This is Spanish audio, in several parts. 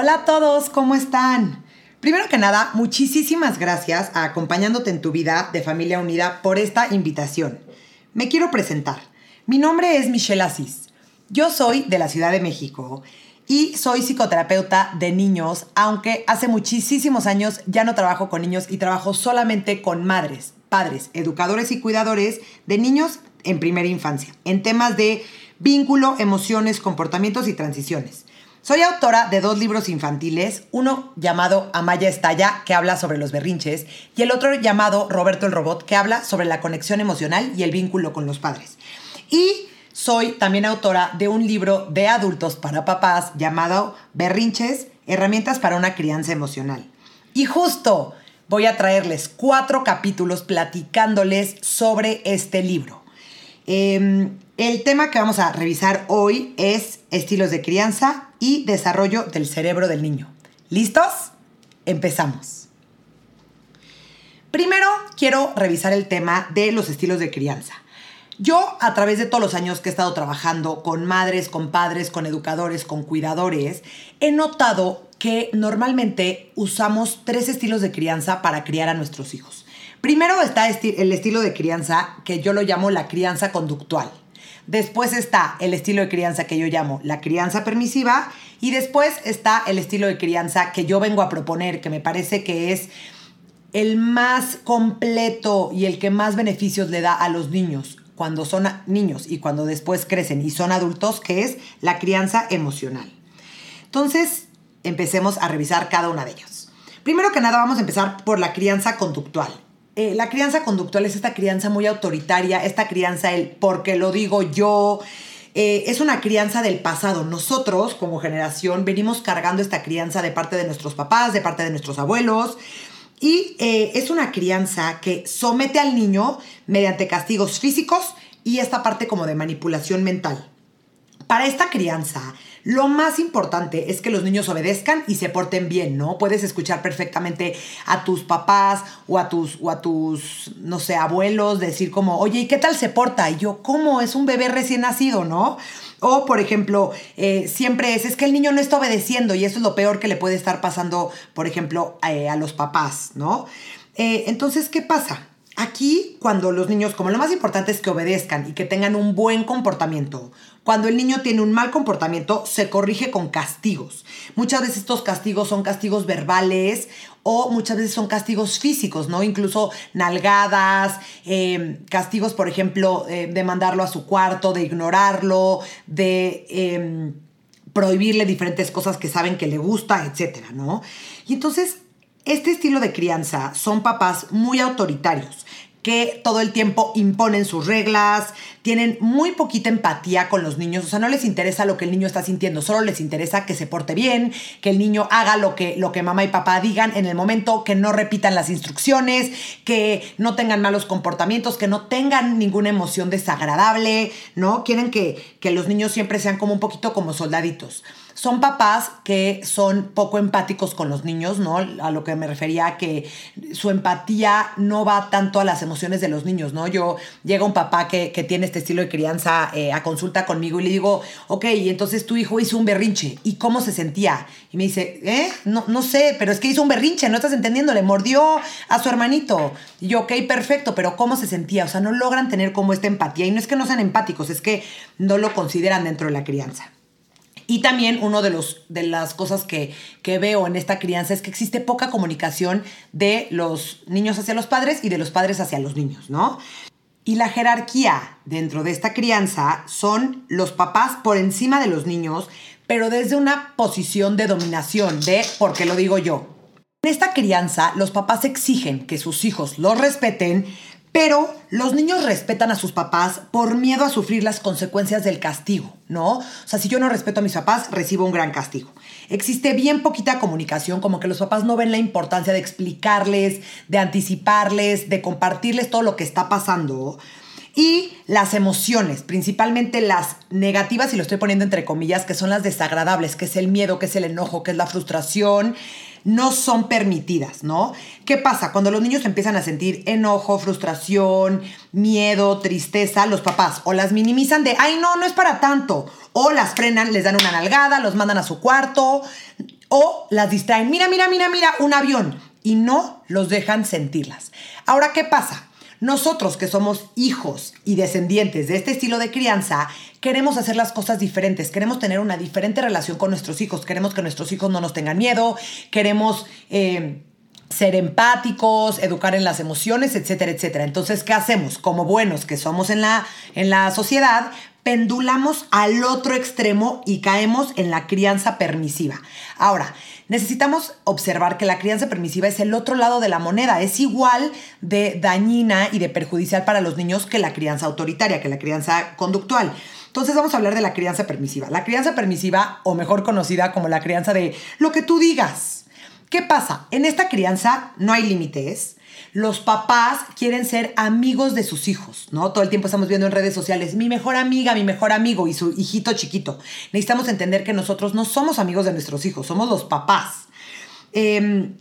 Hola a todos, ¿cómo están? Primero que nada, muchísimas gracias a Acompañándote en tu vida de Familia Unida por esta invitación. Me quiero presentar. Mi nombre es Michelle Asís. Yo soy de la Ciudad de México y soy psicoterapeuta de niños, aunque hace muchísimos años ya no trabajo con niños y trabajo solamente con madres, padres, educadores y cuidadores de niños en primera infancia, en temas de vínculo, emociones, comportamientos y transiciones. Soy autora de dos libros infantiles, uno llamado Amaya Estalla, que habla sobre los berrinches, y el otro llamado Roberto el Robot, que habla sobre la conexión emocional y el vínculo con los padres. Y soy también autora de un libro de adultos para papás llamado Berrinches, herramientas para una crianza emocional. Y justo voy a traerles cuatro capítulos platicándoles sobre este libro. Em, el tema que vamos a revisar hoy es estilos de crianza y desarrollo del cerebro del niño. ¿Listos? Empezamos. Primero quiero revisar el tema de los estilos de crianza. Yo, a través de todos los años que he estado trabajando con madres, con padres, con educadores, con cuidadores, he notado que normalmente usamos tres estilos de crianza para criar a nuestros hijos. Primero está el estilo de crianza que yo lo llamo la crianza conductual. Después está el estilo de crianza que yo llamo la crianza permisiva. Y después está el estilo de crianza que yo vengo a proponer, que me parece que es el más completo y el que más beneficios le da a los niños cuando son niños y cuando después crecen y son adultos, que es la crianza emocional. Entonces, empecemos a revisar cada una de ellos. Primero que nada, vamos a empezar por la crianza conductual. Eh, la crianza conductual es esta crianza muy autoritaria, esta crianza el porque lo digo yo. Eh, es una crianza del pasado. Nosotros, como generación, venimos cargando esta crianza de parte de nuestros papás, de parte de nuestros abuelos. Y eh, es una crianza que somete al niño mediante castigos físicos y esta parte como de manipulación mental. Para esta crianza, lo más importante es que los niños obedezcan y se porten bien, ¿no? Puedes escuchar perfectamente a tus papás o a tus, o a tus no sé, abuelos decir como, oye, ¿y qué tal se porta? Y yo, ¿cómo? Es un bebé recién nacido, ¿no? O, por ejemplo, eh, siempre es, es que el niño no está obedeciendo y eso es lo peor que le puede estar pasando, por ejemplo, eh, a los papás, ¿no? Eh, entonces, ¿qué pasa? Aquí, cuando los niños, como lo más importante es que obedezcan y que tengan un buen comportamiento, cuando el niño tiene un mal comportamiento, se corrige con castigos. Muchas veces estos castigos son castigos verbales o muchas veces son castigos físicos, ¿no? Incluso nalgadas, em, castigos, por ejemplo, eh, de mandarlo a su cuarto, de ignorarlo, de em, prohibirle diferentes cosas que saben que le gusta, etcétera, ¿no? Y entonces este estilo de crianza son papás muy autoritarios que todo el tiempo imponen sus reglas, tienen muy poquita empatía con los niños, o sea, no les interesa lo que el niño está sintiendo, solo les interesa que se porte bien, que el niño haga lo que, lo que mamá y papá digan en el momento, que no repitan las instrucciones, que no tengan malos comportamientos, que no tengan ninguna emoción desagradable, ¿no? Quieren que, que los niños siempre sean como un poquito como soldaditos son papás que son poco empáticos con los niños, ¿no? A lo que me refería que su empatía no va tanto a las emociones de los niños, ¿no? Yo llega un papá que, tiene este estilo de crianza eh, a consulta conmigo y le digo, ok, entonces tu hijo hizo un berrinche, ¿y cómo se sentía? Y me dice, ¿eh? No, no sé, pero es que hizo un berrinche, no estás entendiendo, le mordió a su hermanito. Y yo, ok, perfecto, pero ¿cómo se sentía? O sea, no logran tener como esta empatía. Y no es que no sean empáticos, es que no lo consideran dentro de la crianza. Y también una de, los, de las cosas que, que, veo en esta crianza es que existe poca comunicación de los niños hacia los padres y de los padres hacia los niños, ¿no? Y la jerarquía dentro de esta crianza son los papás por encima de los niños, pero desde una posición de dominación, de porque lo digo yo. En esta crianza, los papás exigen que sus hijos los respeten, Pero los niños respetan a sus papás por miedo a sufrir las consecuencias del castigo, ¿no? O sea, si yo no respeto a mis papás, recibo un gran castigo. Existe bien poquita comunicación, como que los papás no ven la importancia de explicarles, de anticiparles, de compartirles todo lo que está pasando. Y las emociones, principalmente las negativas, y lo estoy poniendo entre comillas, que son las desagradables, que es el miedo, que es el enojo, que es la frustración, no son permitidas, ¿no? ¿Qué pasa? Cuando los niños empiezan a sentir enojo, frustración, miedo, tristeza, los papás o las minimizan de, ay, no, no es para tanto, o las frenan, les dan una nalgada, los mandan a su cuarto, o las distraen, mira, mira, mira, mira, un avión, y no los dejan sentirlas. Ahora, ¿qué pasa? Nosotros que somos hijos y descendientes de este estilo de crianza, queremos hacer las cosas diferentes, queremos tener una diferente relación con nuestros hijos, queremos que nuestros hijos no nos tengan miedo, queremos... Eh, ser empáticos, educar en las emociones, etcétera, etcétera. Entonces, ¿qué hacemos? Como buenos que somos en la, en la sociedad, pendulamos al otro extremo y caemos en la crianza permisiva. Ahora, necesitamos observar que la crianza permisiva es el otro lado de la moneda, es igual de dañina y de perjudicial para los niños que la crianza autoritaria, que la crianza conductual. Entonces vamos a hablar de la crianza permisiva. La crianza permisiva, o mejor conocida como la crianza de lo que tú digas. ¿Qué pasa? En esta crianza no hay límites, los papás quieren ser amigos de sus hijos, ¿no? Todo el tiempo estamos viendo en redes sociales, mi mejor amiga, mi mejor amigo y su hijito chiquito. Necesitamos entender que nosotros no somos amigos de nuestros hijos, somos los papás. Em,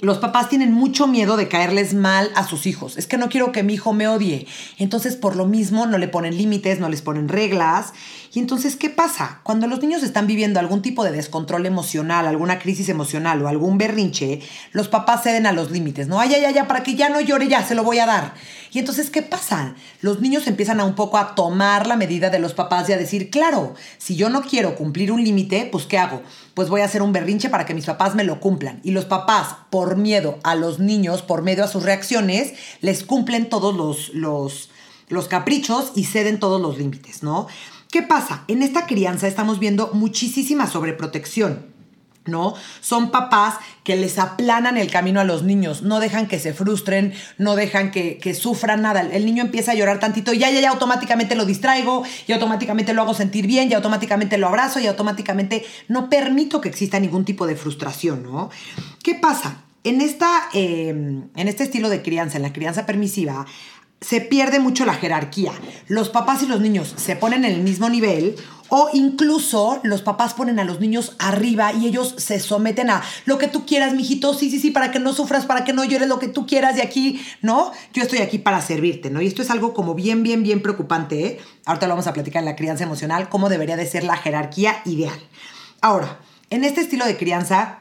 los papás tienen mucho miedo de caerles mal a sus hijos. Es que no quiero que mi hijo me odie. Entonces, por lo mismo, no le ponen límites, no les ponen reglas. Y entonces, ¿qué pasa? Cuando los niños están viviendo algún tipo de descontrol emocional, alguna crisis emocional o algún berrinche, los papás ceden a los límites, ¿no? Ay, ay, ay, para que ya no llore, ya, se lo voy a dar. Y entonces, ¿qué pasa? Los niños empiezan a un poco a tomar la medida de los papás y a decir, claro, si yo no quiero cumplir un límite, pues ¿qué hago? Pues voy a hacer un berrinche para que mis papás me lo cumplan. Y los papás, por miedo a los niños, por medio a sus reacciones, les cumplen todos los, los, caprichos y ceden todos los límites, ¿no? ¿Qué pasa? En esta crianza estamos viendo muchísima sobreprotección. ¿no? Son papás que les aplanan el camino a los niños, no dejan que se frustren, no dejan que, sufran nada. El niño empieza a llorar tantito ya, ya, ya automáticamente lo distraigo, y automáticamente lo hago sentir bien, y automáticamente lo abrazo, y automáticamente no permito que exista ningún tipo de frustración, ¿no? ¿Qué pasa? En, esta, eh, en este estilo de crianza, en la crianza permisiva, se pierde mucho la jerarquía. Los papás y los niños se ponen en el mismo nivel o incluso los papás ponen a los niños arriba y ellos se someten a lo que tú quieras, mijito, sí, sí, sí, para que no sufras, para que no llores lo que tú quieras y aquí, ¿no? Yo estoy aquí para servirte, ¿no? Y esto es algo como bien, bien, bien preocupante, ¿eh? Ahorita lo vamos a platicar en la crianza emocional, cómo debería de ser la jerarquía ideal. Ahora, en este estilo de crianza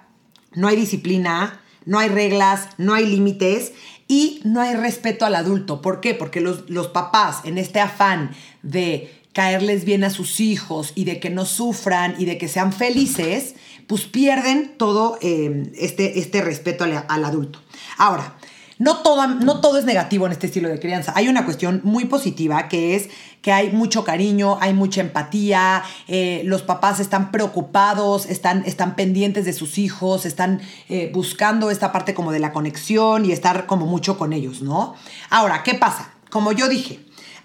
no hay disciplina, no hay reglas, no hay límites y no hay respeto al adulto. ¿Por qué? Porque los, papás, en este afán de caerles bien a sus hijos y de que no sufran y de que sean felices, pues pierden todo eh, este, este respeto al adulto. Ahora, no todo, no todo es negativo en este estilo de crianza. Hay una cuestión muy positiva que es que hay mucho cariño, hay mucha empatía, eh, los papás están preocupados, están, están pendientes de sus hijos, están eh, buscando esta parte como de la conexión y estar como mucho con ellos, ¿no? Ahora, ¿qué pasa? Como yo dije,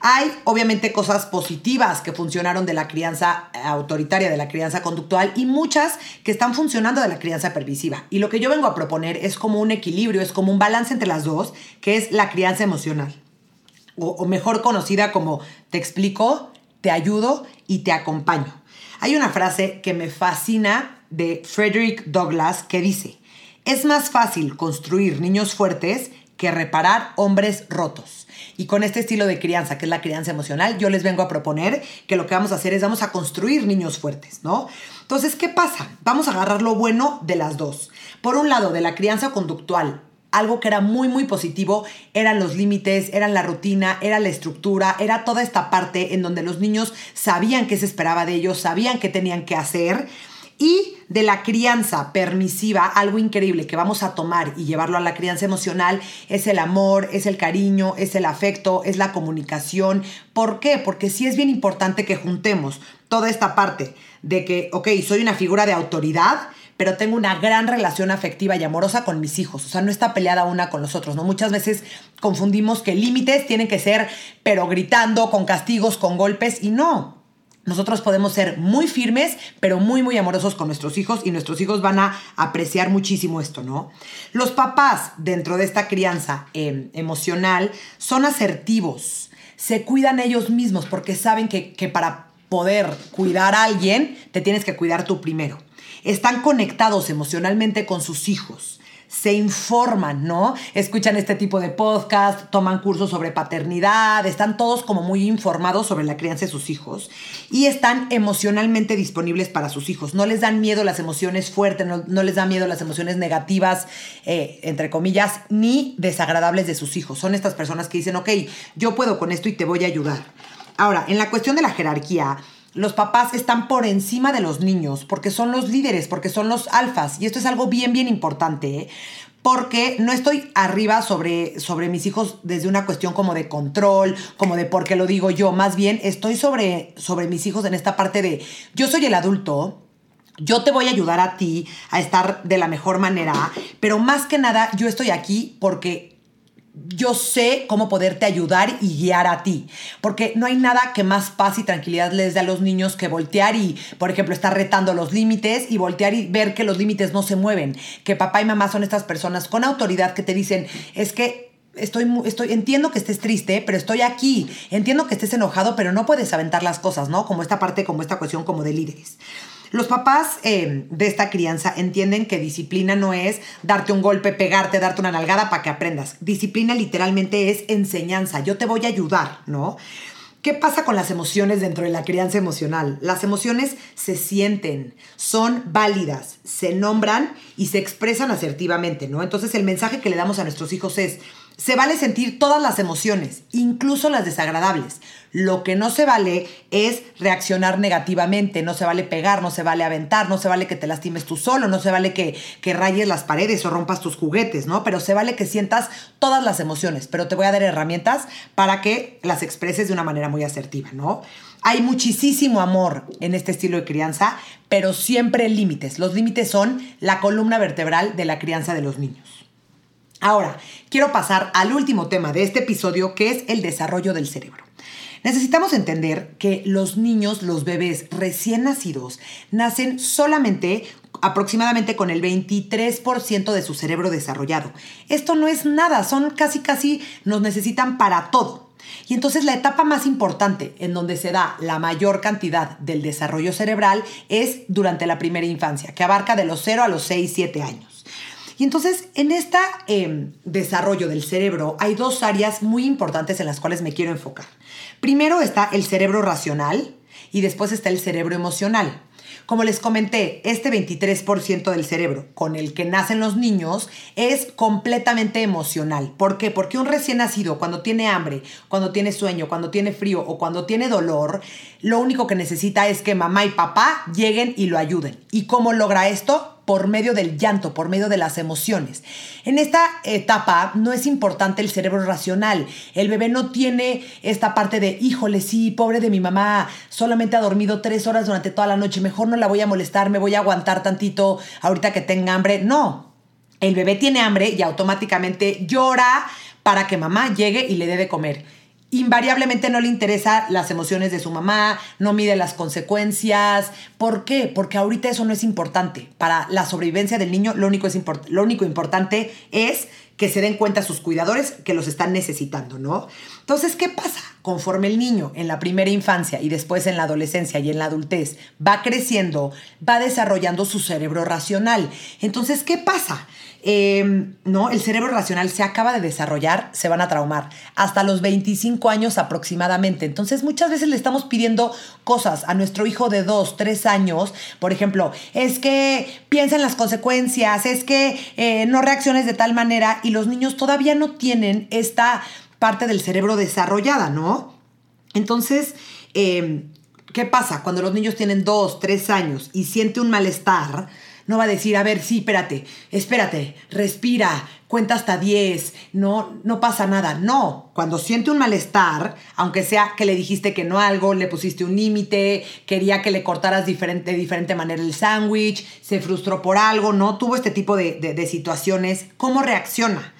hay obviamente cosas positivas que funcionaron de la crianza autoritaria, de la crianza conductual y muchas que están funcionando de la crianza permisiva. Y lo que yo vengo a proponer es como un equilibrio, es como un balance entre las dos, que es la crianza emocional. O, mejor conocida como te explico, te ayudo y te acompaño. Hay una frase que me fascina de Frederick Douglass que dice, es más fácil construir niños fuertes que reparar hombres rotos. Y con este estilo de crianza, que es la crianza emocional, yo les vengo a proponer que lo que vamos a hacer es vamos a construir niños fuertes, ¿no? Entonces, ¿qué pasa? Vamos a agarrar lo bueno de las dos. Por un lado, de la crianza conductual, algo que era muy, muy positivo eran los límites, eran la rutina, era la estructura, era toda esta parte en donde los niños sabían qué se esperaba de ellos, sabían qué tenían que hacer Y de la crianza permisiva, algo increíble que vamos a tomar y llevarlo a la crianza emocional es el amor, es el cariño, es el afecto, es la comunicación. ¿Por qué? Porque sí es bien importante que juntemos toda esta parte de que, ok, soy una figura de autoridad, pero tengo una gran relación afectiva y amorosa con mis hijos. O sea, no está peleada una con los otros, ¿no? Muchas veces confundimos que límites tienen que ser, pero gritando, con castigos, con golpes, y no. Nosotros podemos ser muy firmes, pero muy, muy amorosos con nuestros hijos y nuestros hijos van a apreciar muchísimo esto, ¿no? Los papás dentro de esta crianza em, emocional son asertivos, se cuidan ellos mismos porque saben que, que para poder cuidar a alguien, te tienes que cuidar tú primero. Están conectados emocionalmente con sus hijos se informan, ¿no? Escuchan este tipo de podcast, toman cursos sobre paternidad, están todos como muy informados sobre la crianza de sus hijos y están emocionalmente disponibles para sus hijos. No les dan miedo las emociones fuertes, no, les dan miedo las emociones negativas, eh, entre comillas, ni desagradables de sus hijos. Son estas personas que dicen, ok, yo puedo con esto y te voy a ayudar. Ahora, en la cuestión de la jerarquía, los papás están por encima de los niños porque son los líderes, porque son los alfas. Y esto es algo bien, bien importante. ¿eh? Porque no estoy arriba sobre, sobre mis hijos desde una cuestión como de control, como de por qué lo digo yo. Más bien estoy sobre, sobre mis hijos en esta parte de yo soy el adulto, yo te voy a ayudar a ti a estar de la mejor manera, pero más que nada yo estoy aquí porque yo sé cómo poderte ayudar y guiar a ti. Porque no hay nada que más paz y tranquilidad les dé a los niños que voltear y, por ejemplo, estar retando los límites y voltear y ver que los límites no se mueven. Que papá y mamá son estas personas con autoridad que te dicen, es que estoy, estoy, entiendo que estés triste, pero estoy aquí. Entiendo que estés enojado, pero no puedes aventar las cosas, ¿no? Como esta parte, como esta cuestión como de líderes. Los papás eh, de esta crianza entienden que disciplina no es darte un golpe, pegarte, darte una nalgada para que aprendas. Disciplina literalmente es enseñanza. Yo te voy a ayudar, ¿no? ¿Qué pasa con las emociones dentro de la crianza emocional? Las emociones se sienten, son válidas, se nombran y se expresan asertivamente, ¿no? Entonces el mensaje que le damos a nuestros hijos es, se vale sentir todas las emociones, incluso las desagradables. Lo que no se vale es reaccionar negativamente, no se vale pegar, no se vale aventar, no se vale que te lastimes tú solo, no se vale que, que rayes las paredes o rompas tus juguetes, ¿no? Pero se vale que sientas todas las emociones, pero te voy a dar herramientas para que las expreses de una manera muy asertiva, ¿no? Hay muchísimo amor en este estilo de crianza, pero siempre límites. Los límites son la columna vertebral de la crianza de los niños. Ahora, quiero pasar al último tema de este episodio, que es el desarrollo del cerebro. Necesitamos entender que los niños, los bebés recién nacidos, nacen solamente aproximadamente con el 23% de su cerebro desarrollado. Esto no es nada, son casi casi nos necesitan para todo. Y entonces la etapa más importante en donde se da la mayor cantidad del desarrollo cerebral es durante la primera infancia, que abarca de los 0 a los 6, 7 años. Y entonces, en este desarrollo del cerebro hay dos áreas muy importantes en las cuales me quiero enfocar. Primero está el cerebro racional y después está el cerebro emocional. Como les comenté, este 23% del cerebro con el que nacen los niños es completamente emocional. ¿Por qué? Porque un recién nacido, cuando tiene hambre, cuando tiene sueño, cuando tiene frío o cuando tiene dolor, lo único que necesita es que mamá y papá lleguen y lo ayuden. ¿Y cómo logra esto? Por medio del llanto, por medio de las emociones. En esta etapa no es importante el cerebro racional. El bebé no tiene esta parte de, híjole, sí, pobre de mi mamá, solamente ha dormido tres horas durante toda la noche, mejor no la voy a molestar, me voy a aguantar tantito ahorita que tenga hambre. No, el bebé tiene hambre y automáticamente llora para que mamá llegue y le dé de comer invariablemente no le interesa las emociones de su mamá, no mide las consecuencias. ¿Por qué? Porque ahorita eso no es importante. Para la sobrevivencia del niño, lo único, es lo único importante es que se den cuenta sus cuidadores que los están necesitando, ¿no? Entonces, ¿qué pasa? Conforme el niño en la primera infancia y después en la adolescencia y en la adultez va creciendo, va desarrollando su cerebro racional. Entonces, ¿qué pasa? Em, no, el cerebro racional se acaba de desarrollar, se van a traumar hasta los 25 años aproximadamente. Entonces, muchas veces le estamos pidiendo cosas a nuestro hijo de 2, 3 años. Por ejemplo, es que piensa en las consecuencias, es que eh, no reacciones de tal manera y los niños todavía no tienen esta parte del cerebro desarrollada, ¿no? Entonces, em, ¿qué pasa? Cuando los niños tienen dos, tres años y siente un malestar, no va a decir, a ver, sí, espérate, espérate, respira, cuenta hasta 10, no, no pasa nada. No, cuando siente un malestar, aunque sea que le dijiste que no algo, le pusiste un límite, quería que le cortaras diferente, de diferente manera el sándwich, se frustró por algo, ¿no? Tuvo este tipo de, de situaciones, ¿cómo reacciona?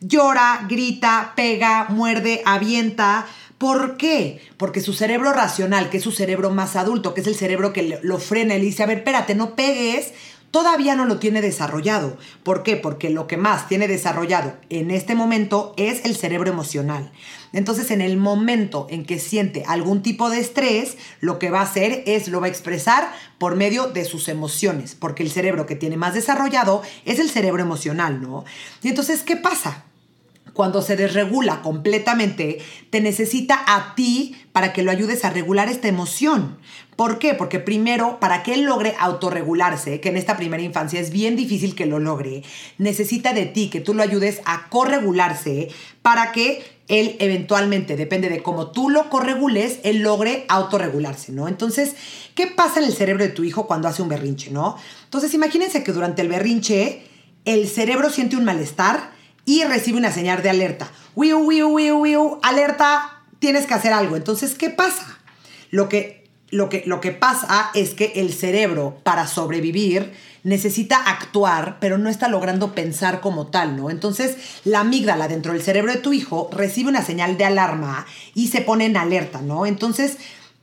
Llora, grita, pega, muerde, avienta. ¿Por qué? Porque su cerebro racional, que es su cerebro más adulto, que es el cerebro que lo frena y le dice, a ver, espérate, no pegues, todavía no lo tiene desarrollado. ¿Por qué? Porque lo que más tiene desarrollado en este momento es el cerebro emocional. Entonces, en el momento en que siente algún tipo de estrés, lo que va a hacer es lo va a expresar por medio de sus emociones, porque el cerebro que tiene más desarrollado es el cerebro emocional, ¿no? Y entonces, ¿qué pasa? Cuando se desregula completamente, te necesita a ti para que lo ayudes a regular esta emoción. ¿Por qué? Porque primero, para que él logre autorregularse, que en esta primera infancia es bien difícil que lo logre, necesita de ti que tú lo ayudes a corregularse para que él eventualmente, depende de cómo tú lo corregules, él logre autorregularse, ¿no? Entonces, ¿qué pasa en el cerebro de tu hijo cuando hace un berrinche, ¿no? Entonces, imagínense que durante el berrinche, el cerebro siente un malestar, y recibe una señal de alerta. Wiu, wiu, wiu, wiu, alerta, tienes que hacer algo. Entonces, ¿qué pasa? Lo que, lo que, lo que pasa es que el cerebro, para sobrevivir, necesita actuar, pero no está logrando pensar como tal, ¿no? Entonces, la amígdala dentro del cerebro de tu hijo recibe una señal de alarma y se pone en alerta, ¿no? Entonces,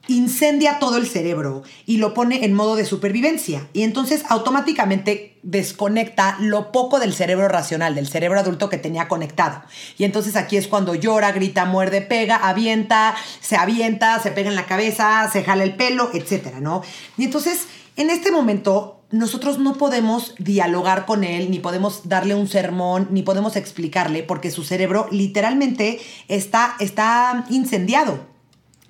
incendia todo el cerebro y lo pone en modo de supervivencia. Y entonces automáticamente desconecta lo poco del cerebro racional, del cerebro adulto que tenía conectado. Y entonces aquí es cuando llora, grita, muerde, pega, avienta, se avienta, se pega en la cabeza, se jala el pelo, etcétera, ¿no? Y entonces, en este momento, nosotros no podemos dialogar con él, ni podemos darle un sermón, ni podemos explicarle, porque su cerebro literalmente está, está incendiado.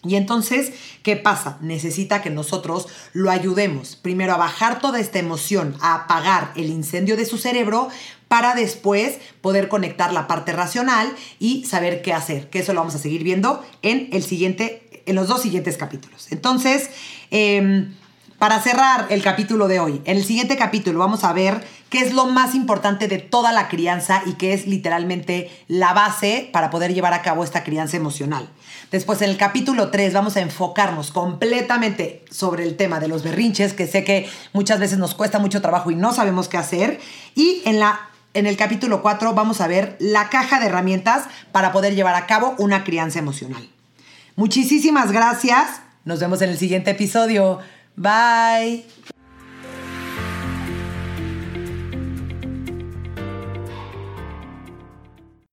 Y entonces, ¿qué pasa? Necesita que nosotros lo ayudemos primero a bajar toda esta emoción, a apagar el incendio de su cerebro para después poder conectar la parte racional y saber qué hacer. Que eso lo vamos a seguir viendo en el siguiente, en los dos siguientes capítulos. Entonces, em, para cerrar el capítulo de hoy, en el siguiente capítulo vamos a ver qué es lo más importante de toda la crianza y qué es literalmente la base para poder llevar a cabo esta crianza emocional. Después, en el capítulo 3, vamos a enfocarnos completamente sobre el tema de los berrinches, que sé que muchas veces nos cuesta mucho trabajo y no sabemos qué hacer. Y en la en el capítulo 4 vamos a ver la caja de herramientas para poder llevar a cabo una crianza emocional. Muchísimas gracias. Nos vemos en el siguiente episodio. Bye.